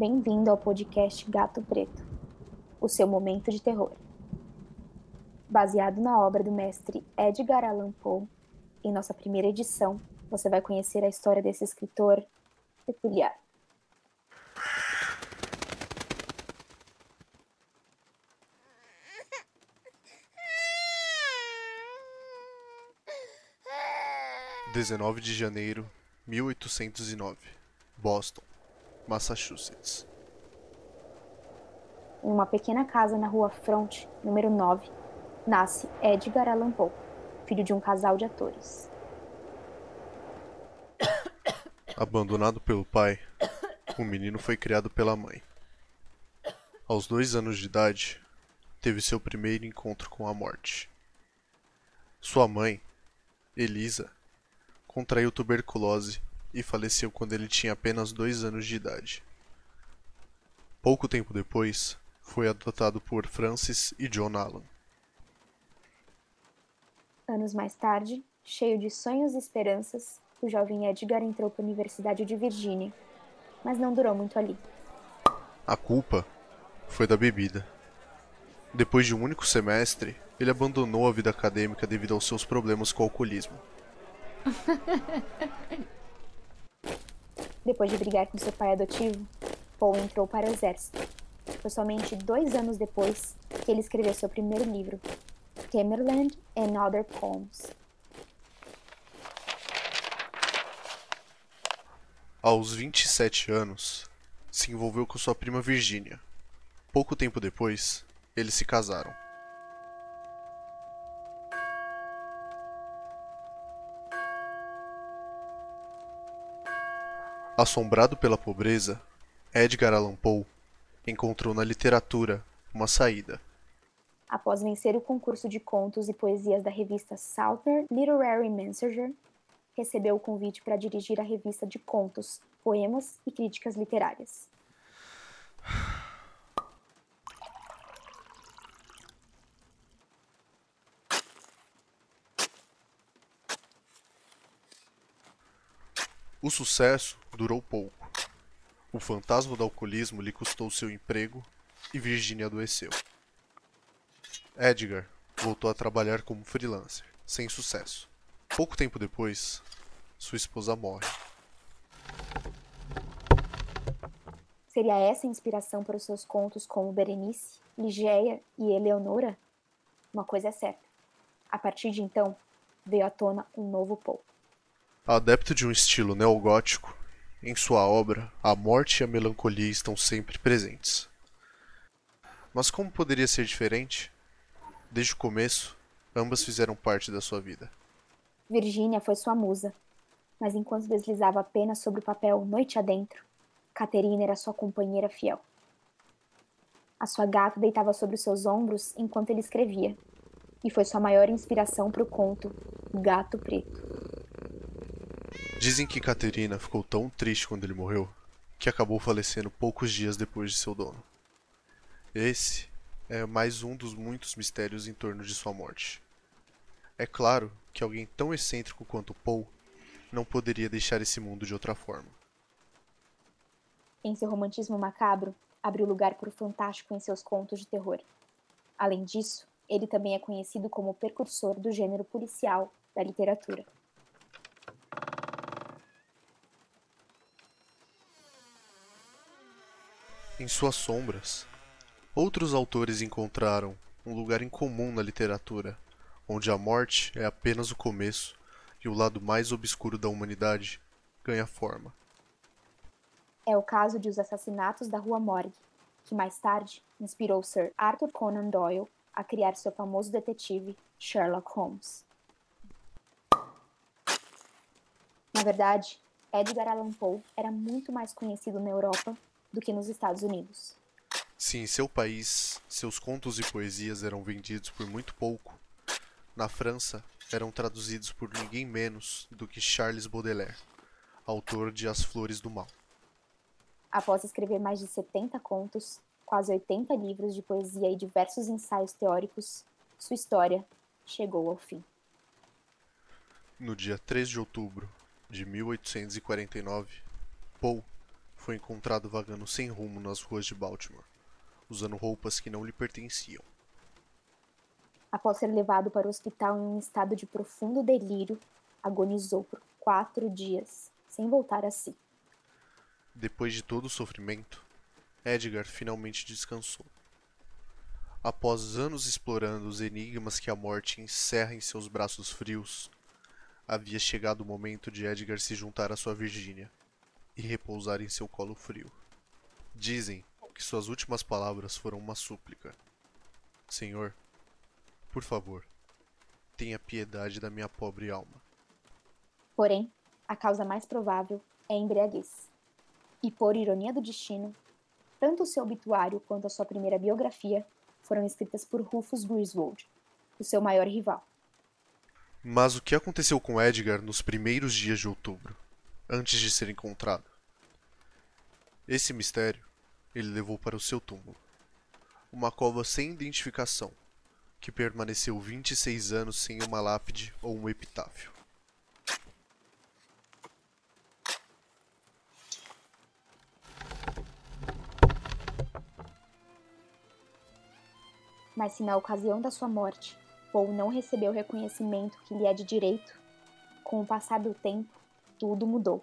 Bem-vindo ao podcast Gato Preto, o seu momento de terror. Baseado na obra do mestre Edgar Allan Poe, em nossa primeira edição, você vai conhecer a história desse escritor peculiar. Dezenove de janeiro, mil oitocentos e nove, Boston, Massachusetts. Em uma pequena casa na rua Front, número 9, nasce Edgar Allan Poe, filho de um casal de atores. Abandonado pelo pai, o menino foi criado pela mãe. Aos dois anos de idade, teve seu primeiro encontro com a morte. Sua mãe, Elisa, contraiu tuberculose e faleceu quando ele tinha apenas dois anos de idade. Pouco tempo depois, foi adotado por Francis e John Allan. Anos mais tarde, cheio de sonhos e esperanças, o jovem Edgar entrou para a Universidade de Virgínia, mas não durou muito ali. A culpa foi da bebida. Depois de um único semestre, ele abandonou a vida acadêmica devido aos seus problemas com o alcoolismo. Depois de brigar com seu pai adotivo, Paul entrou para o exército. Foi somente dois anos depois que ele escreveu seu primeiro livro, Tamerland and Other Poems. Aos 27 anos, se envolveu com sua prima Virginia. Pouco tempo depois, eles se casaram. Assombrado pela pobreza, Edgar Allan Poe encontrou na literatura uma saída. Após vencer o concurso de contos e poesias da revista Southern Literary Messenger, recebeu o convite para dirigir a revista de contos, poemas e críticas literárias. O sucesso durou pouco. O fantasma do alcoolismo lhe custou seu emprego e Virginia adoeceu. Edgar voltou a trabalhar como freelancer, sem sucesso. Pouco tempo depois, sua esposa morre. Seria essa a inspiração para os seus contos como Berenice, Ligeia e Eleonora? Uma coisa é certa. A partir de então, veio à tona um novo Poe. Adepto de um estilo neogótico, em sua obra, a morte e a melancolia estão sempre presentes. Mas como poderia ser diferente? Desde o começo, ambas fizeram parte da sua vida. Virginia foi sua musa, mas enquanto deslizava apenas sobre o papel noite adentro, Caterina era sua companheira fiel. A sua gata deitava sobre os seus ombros enquanto ele escrevia, e foi sua maior inspiração para o conto Gato Preto. Dizem que Caterina ficou tão triste quando ele morreu que acabou falecendo poucos dias depois de seu dono. Esse é mais um dos muitos mistérios em torno de sua morte. É claro que alguém tão excêntrico quanto Poe não poderia deixar esse mundo de outra forma. Em seu romantismo macabro, abriu lugar para o fantástico em seus contos de terror. Além disso, ele também é conhecido como precursor do gênero policial da literatura. Em suas sombras, outros autores encontraram um lugar incomum na literatura, onde a morte é apenas o começo e o lado mais obscuro da humanidade ganha forma. É o caso de Os Assassinatos da Rua Morgue, que mais tarde inspirou Sir Arthur Conan Doyle a criar seu famoso detetive Sherlock Holmes. Na verdade, Edgar Allan Poe era muito mais conhecido na Europa do que nos Estados Unidos. Se em seu país seus contos e poesias eram vendidos por muito pouco, na França eram traduzidos por ninguém menos do que Charles Baudelaire, autor de As Flores do Mal. Após escrever mais de 70 contos, quase 80 livros de poesia e diversos ensaios teóricos, sua história chegou ao fim. No dia 3 de outubro de 1849, Poe foi encontrado vagando sem rumo nas ruas de Baltimore, usando roupas que não lhe pertenciam. Após ser levado para o hospital em um estado de profundo delírio, agonizou por quatro dias, sem voltar a si. Depois de todo o sofrimento, Edgar finalmente descansou. Após anos explorando os enigmas que a morte encerra em seus braços frios, havia chegado o momento de Edgar se juntar à sua Virgínia e repousar em seu colo frio. Dizem que suas últimas palavras foram uma súplica: Senhor, por favor, tenha piedade da minha pobre alma. Porém, a causa mais provável é a embriaguez. E por ironia do destino, tanto o seu obituário quanto a sua primeira biografia foram escritas por Rufus Griswold, o seu maior rival. Mas o que aconteceu com Edgar nos primeiros dias de outubro, antes de ser encontrado? Esse mistério ele levou para o seu túmulo. Uma cova sem identificação, que permaneceu 26 anos sem uma lápide ou um epitáfio. Mas se na ocasião da sua morte Poe não recebeu o reconhecimento que lhe é de direito, com o passar do tempo, tudo mudou.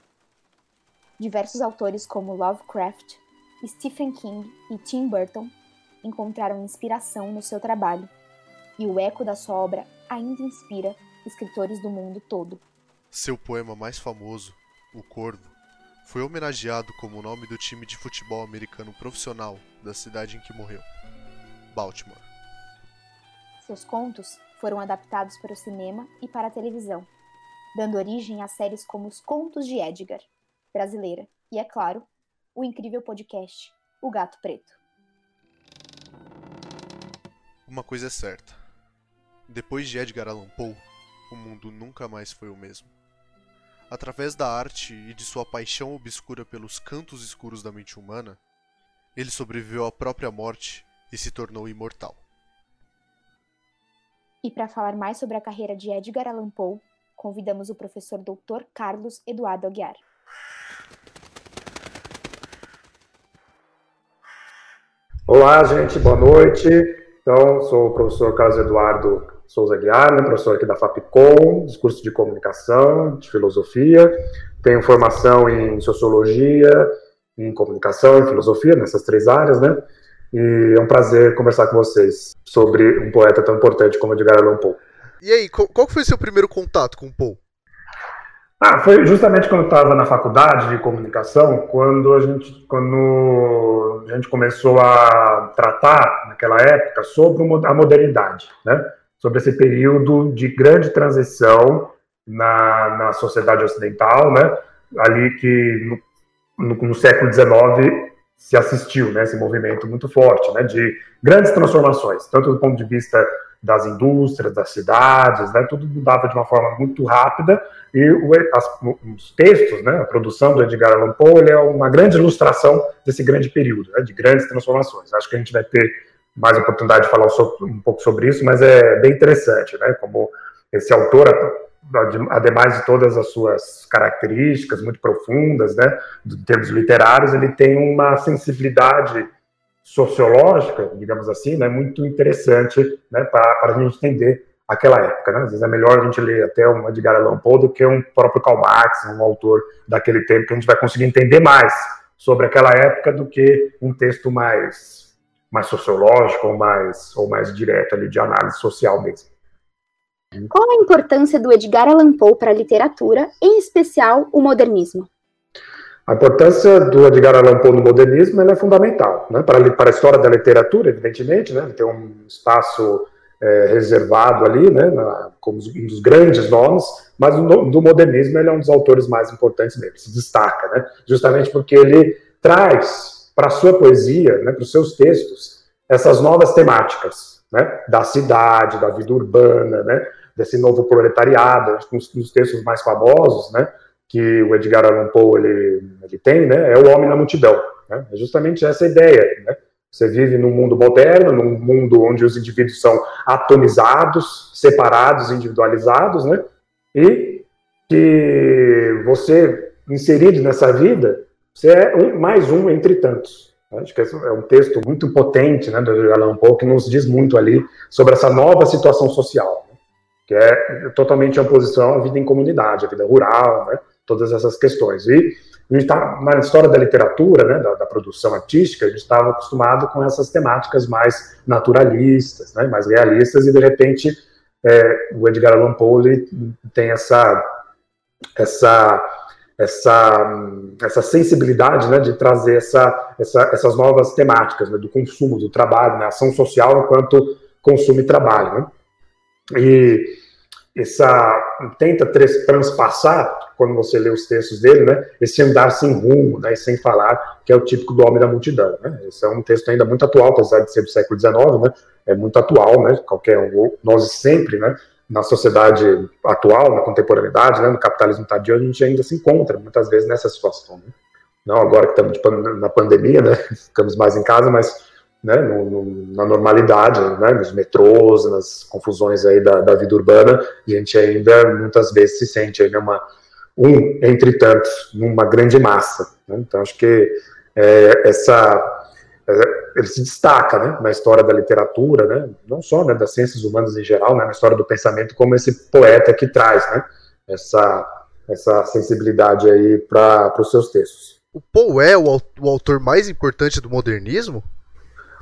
Diversos autores como Lovecraft, Stephen King e Tim Burton encontraram inspiração no seu trabalho, e o eco da sua obra ainda inspira escritores do mundo todo. Seu poema mais famoso, O Corvo, foi homenageado como o nome do time de futebol americano profissional da cidade em que morreu, Baltimore. Seus contos foram adaptados para o cinema e para a televisão, dando origem a séries como Os Contos de Edgar, brasileira, e, é claro, o incrível podcast O Gato Preto. Uma coisa é certa: depois de Edgar Allan Poe, o mundo nunca mais foi o mesmo. Através da arte e de sua paixão obscura pelos cantos escuros da mente humana, ele sobreviveu à própria morte e se tornou imortal. E para falar mais sobre a carreira de Edgar Allan Poe, convidamos o professor Dr. Carlos Eduardo Aguiar. Olá, gente, boa noite. Então, sou o professor Carlos Eduardo Souza Aguiar, né, professor aqui da FAPCOM, discurso de comunicação, de filosofia. Tenho formação em sociologia, em comunicação e filosofia, nessas três áreas, né? E é um prazer conversar com vocês sobre um poeta tão importante como Edgar Allan Poe. E aí, qual foi o seu primeiro contato com Poe? Ah, foi justamente quando eu estava na faculdade de comunicação, quando a gente, quando a gente começou a tratar naquela época sobre a modernidade, né? Sobre esse período de grande transição na, na sociedade ocidental, né? Ali que no, no, no século XIX se assistiu, né, esse movimento muito forte, né, de grandes transformações, tanto do ponto de vista das indústrias, das cidades, né, tudo mudava de uma forma muito rápida e o, as, os textos, né, a produção do Edgar Allan Poe, é uma grande ilustração desse grande período, né, de grandes transformações. Acho que a gente vai ter mais oportunidade de falar um pouco sobre isso, mas é bem interessante, né, como esse autor ademais de todas as suas características muito profundas, né, em termos literários, ele tem uma sensibilidade sociológica, digamos assim, né, muito interessante né, para a gente entender aquela época. Né? Às vezes é melhor a gente ler até um Edgar Allan Poe do que um próprio Karl Marx, um autor daquele tempo, que a gente vai conseguir entender mais sobre aquela época do que um texto mais, mais sociológico ou mais, ou mais direto ali de análise social mesmo. Qual a importância do Edgar Allan Poe para a literatura, em especial o modernismo? A importância do Edgar Allan Poe no modernismo é fundamental, né? para, para a história da literatura, evidentemente, né? ele tem um espaço é, reservado ali, né? Na, como um dos grandes nomes, mas do, do, modernismo ele é um dos autores mais importantes mesmo, se destaca, né? justamente porque ele traz para a sua poesia, né? para os seus textos, essas novas temáticas, né, da cidade, da vida urbana, né, desse novo proletariado, um dos textos mais famosos, né, que o Edgar Allan Poe ele, ele tem, né, é o homem na multidão. Né, é justamente essa ideia. Né, você vive num mundo moderno, num mundo onde os indivíduos são atomizados, separados, individualizados, né, e que você inserido nessa vida Você é um, mais um entre tantos. Acho que é um texto muito potente, né, do Allan Poe, que nos diz muito ali sobre essa nova situação social, né, que é totalmente em oposição à vida em comunidade, à vida rural, né, todas essas questões. E a gente está na história da literatura, né, da, da, produção artística, a gente estava acostumado com essas temáticas mais naturalistas, né, mais realistas, e de repente é, o Edgar Allan Poe tem essa essa essa essa sensibilidade, né, de trazer essa, essa essas novas temáticas né, do consumo, do trabalho, né, ação social enquanto consumo e trabalho, né? E essa tenta transpassar quando você lê os textos dele, né, esse andar sem rumo, né, sem falar, que é o típico do homem da multidão, né? Esse é um texto ainda muito atual, apesar de ser do século XIX, né? É muito atual, né? Qualquer um, nós sempre, né? Na sociedade atual, na contemporaneidade, né, no capitalismo tardio, a gente ainda se encontra muitas vezes nessa situação. Né? Não agora que estamos na pandemia, né? Ficamos mais em casa, mas né, no, no, na normalidade, né, nos metrôs, nas confusões aí da, da, vida urbana, a gente ainda muitas vezes se sente ainda uma, um entre tantos, numa grande massa. Né? Então acho que é, essa ele se destaca né, na história da literatura, né, não só né, das ciências humanas em geral, né, na história do pensamento, como esse poeta que traz né, essa, essa sensibilidade aí para os seus textos. O Poe é o, o autor mais importante do modernismo?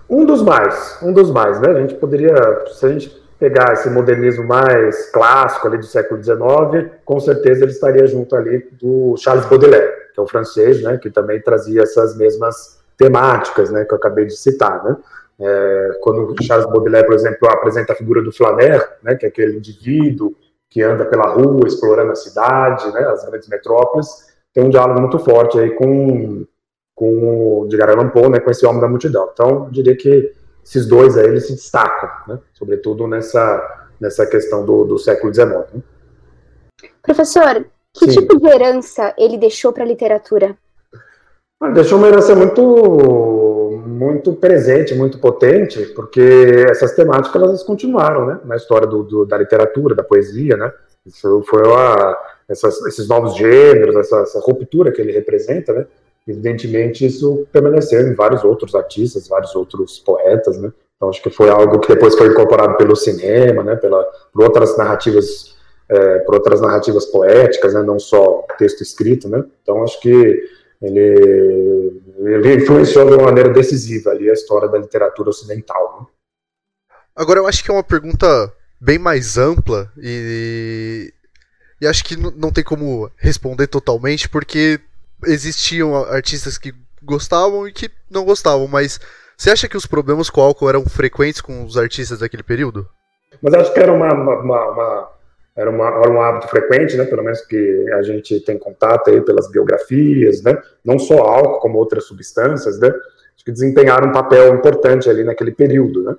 Um dos mais, um dos mais, né? A gente poderia, se a gente pegar esse modernismo mais clássico ali do século XIX, com certeza ele estaria junto ali do Charles Baudelaire, que é o francês, né? Que também trazia essas mesmas temáticas, né? Que eu acabei de citar, né? É, quando Charles Baudelaire, por exemplo, apresenta a figura do flaneur, né? Que é aquele indivíduo que anda pela rua explorando a cidade, né? As grandes metrópoles, tem um diálogo muito forte aí com com o Allan Poe, né, com esse homem da multidão. Então, eu diria que esses dois aí eles se destacam, né, sobretudo nessa, nessa questão do, do século XIX. Né? Professor, que Sim. tipo de herança ele deixou para a literatura? Deixou uma herança muito, muito presente, muito potente, porque essas temáticas elas continuaram né, na história do, do da literatura, da poesia. Né? Isso foi a, essas, esses novos gêneros, essa, essa ruptura que ele representa, né? evidentemente isso permaneceu em vários outros artistas, vários outros poetas, né? Então acho que foi algo que depois foi incorporado pelo cinema, né? Pela, por outras narrativas, é, por outras narrativas poéticas, né? Não só texto escrito, né? Então acho que ele, ele influenciou de uma maneira decisiva ali a história da literatura ocidental. Né? Agora eu acho que é uma pergunta bem mais ampla e, e acho que não tem como responder totalmente porque existiam artistas que gostavam e que não gostavam, mas você acha que os problemas com o álcool eram frequentes com os artistas daquele período? Mas acho que era uma, uma, uma era, uma, era, um hábito frequente, né? Pelo menos que a gente tem contato aí pelas biografias, né? Não só álcool, como outras substâncias, né? Que desempenharam um papel importante ali naquele período, né?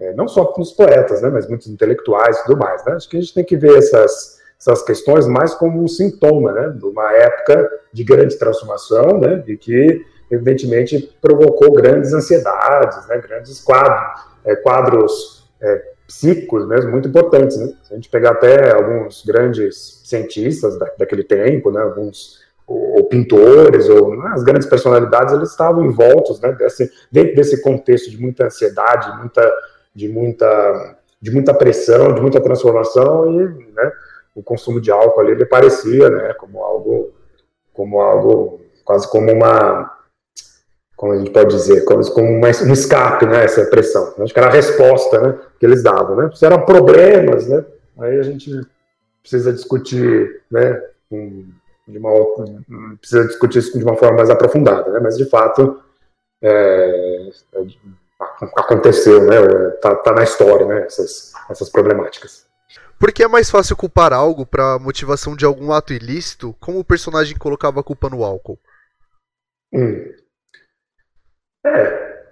É, não só os poetas, né? Mas muitos intelectuais e tudo mais, né? Acho que a gente tem que ver essas essas questões mais como um sintoma né, de uma época de grande transformação, né, e que, evidentemente, provocou grandes ansiedades, né, grandes quadros, é, quadros é, psíquicos mesmo, muito importantes. Né? Se a gente pegar até alguns grandes cientistas da, daquele tempo, né, alguns ou, ou pintores, ou né, as grandes personalidades, eles estavam envoltos né, desse, dentro desse contexto de muita ansiedade, muita, de, muita, de muita pressão, de muita transformação, e né, o consumo de álcool ali ele parecia, né, como algo, como algo, quase como uma, como a gente pode dizer, quase como uma, um escape, né, essa pressão. Acho que era a resposta, né, que eles davam, né. Se eram problemas, né, aí a gente precisa discutir, né, de uma precisa discutir isso de uma forma mais aprofundada, né, mas de fato é, é aconteceu, né, tá, tá na história, né, essas, essas problemáticas. Porque é mais fácil culpar algo para motivação de algum ato ilícito, como o personagem colocava a culpa no álcool. Hum. É,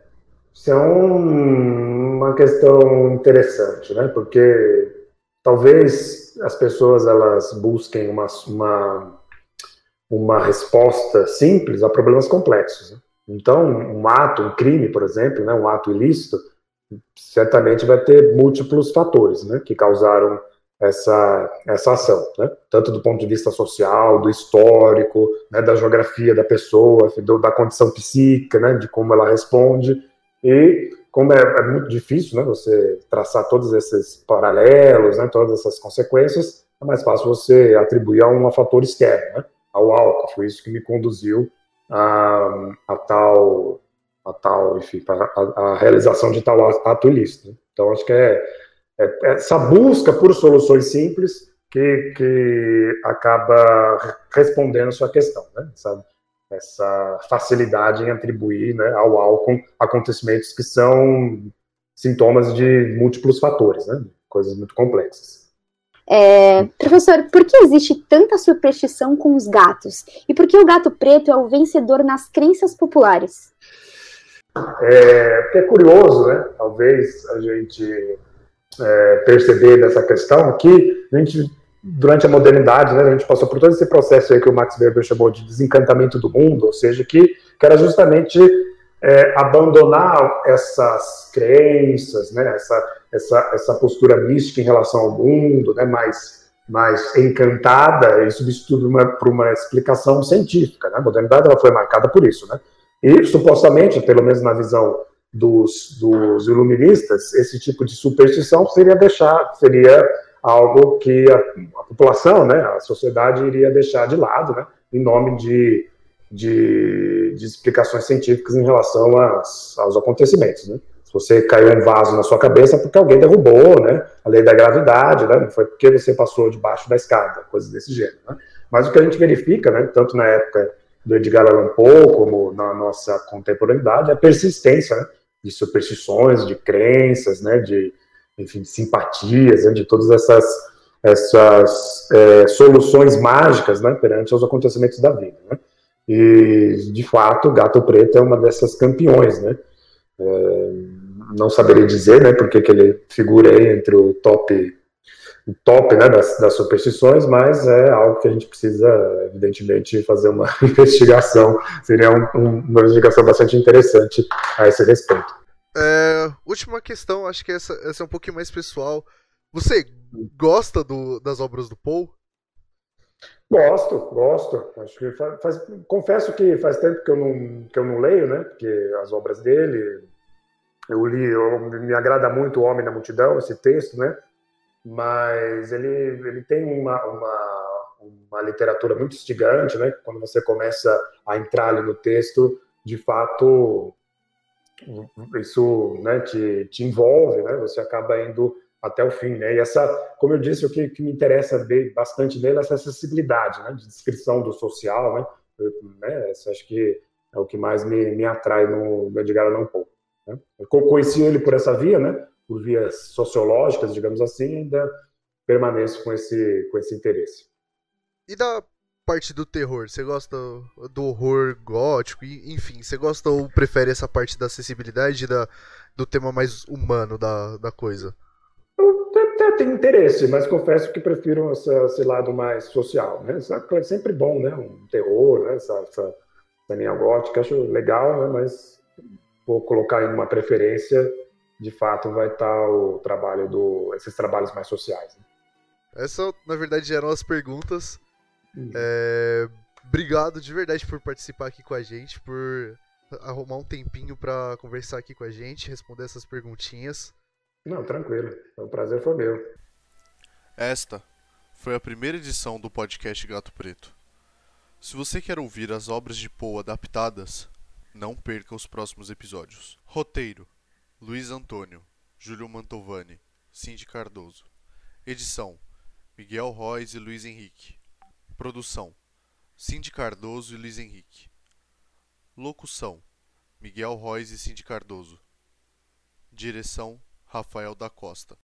isso é um, uma questão interessante, né? Porque talvez as pessoas elas busquem uma, uma, uma resposta simples a problemas complexos. Né? Então, um ato, um crime, por exemplo, né, um ato ilícito, certamente vai ter múltiplos fatores né, que causaram essa, essa ação, né? tanto do ponto de vista social, do histórico, né, da geografia da pessoa, do, da condição psíquica, né, de como ela responde, e como é, é, muito difícil né, você traçar todos esses paralelos, né, todas essas consequências, é mais fácil você atribuir a um fator externo, né, ao álcool, foi isso que me conduziu a, a tal, a tal, enfim, a, a realização de tal ato ilícito. Né? Então, acho que é, é, essa busca por soluções simples que, que acaba respondendo a sua questão, né? Essa, essa facilidade em atribuir né, ao álcool acontecimentos que são sintomas de múltiplos fatores, né? Coisas muito complexas. É, professor, por que existe tanta superstição com os gatos? E por que o gato preto é o vencedor nas crenças populares? É, é curioso, né? Talvez a gente é, perceber dessa questão que a gente, durante a modernidade, né, a gente passou por todo esse processo aí que o Max Weber chamou de desencantamento do mundo, ou seja, que, que era justamente é, abandonar essas crenças, né, essa, essa, essa postura mística em relação ao mundo, né, mais, mais encantada e substituir uma, por uma explicação científica. Né? A modernidade ela foi marcada por isso. Né? E, supostamente, pelo menos na visão dos, dos iluministas, esse tipo de superstição seria deixar, seria algo que a, a, população, né, a sociedade iria deixar de lado, né, em nome de, de, de explicações científicas em relação às, aos acontecimentos, né. Se você caiu um vaso na sua cabeça é porque alguém derrubou, né, a lei da gravidade, né, não foi porque você passou debaixo da escada, coisas desse gênero, né. Mas o que a gente verifica, né, tanto na época do Edgar Allan Poe como na nossa contemporaneidade, é a persistência, né, de superstições, de crenças, né, de, enfim, de simpatias, né, de todas essas, essas é, soluções mágicas né, perante os acontecimentos da vida. Né? E, de fato, o Gato Preto é uma dessas campeões. Né? É, não saberia dizer né, porque que ele figura aí entre o top top né, das, das, superstições, mas é algo que a gente precisa, evidentemente, fazer uma investigação. Seria um, um, uma investigação bastante interessante a esse respeito. É, última questão, acho que essa, essa é um pouquinho mais pessoal. Você gosta do, das obras do Paul? Gosto, gosto. Acho que faz, faz, confesso que faz tempo que eu não, que eu não leio, né? Porque as obras dele, eu li, eu, me agrada muito o Homem na Multidão, esse texto, né? Mas ele, ele tem uma, uma, uma literatura muito instigante, né? Quando você começa a entrar ali no texto, de fato, isso né, te, te envolve, né? Você acaba indo até o fim, né? E essa, como eu disse, o que, que me interessa bastante nele é essa acessibilidade, né? De descrição do social, né? Eu, né acho que é o que mais me, me atrai no, no Edgar Allan Poe. Né? Eu conheci ele por essa via, né? Por vias sociológicas, digamos assim, ainda permaneço com esse, com esse interesse. E da parte do terror, você gosta do horror gótico, enfim, você gosta ou prefere essa parte da acessibilidade da, do tema mais humano da, da coisa? Eu até tenho interesse, mas confesso que prefiro essa, esse lado mais social, né? É sempre bom, né? Um terror, né? Essa, essa, essa linha gótica, acho legal, né? Mas vou colocar em uma preferência de fato vai estar o trabalho do esses trabalhos mais sociais. Né? Essa, na verdade, eram as perguntas. Uhum. É, obrigado de verdade por participar aqui com a gente, por arrumar um tempinho para conversar aqui com a gente, responder essas perguntinhas. Não, tranquilo. O prazer foi meu. Esta foi a primeira edição do podcast Gato Preto. Se você quer ouvir as obras de Poe adaptadas, não perca os próximos episódios. Roteiro Luiz Antônio, Júlio Mantovani, Cindy Cardoso. Edição: Miguel Royce e Luiz Henrique. Produção: Cindy Cardoso e Luiz Henrique. Locução: Miguel Royce e Cindy Cardoso. Direção: Rafael da Costa.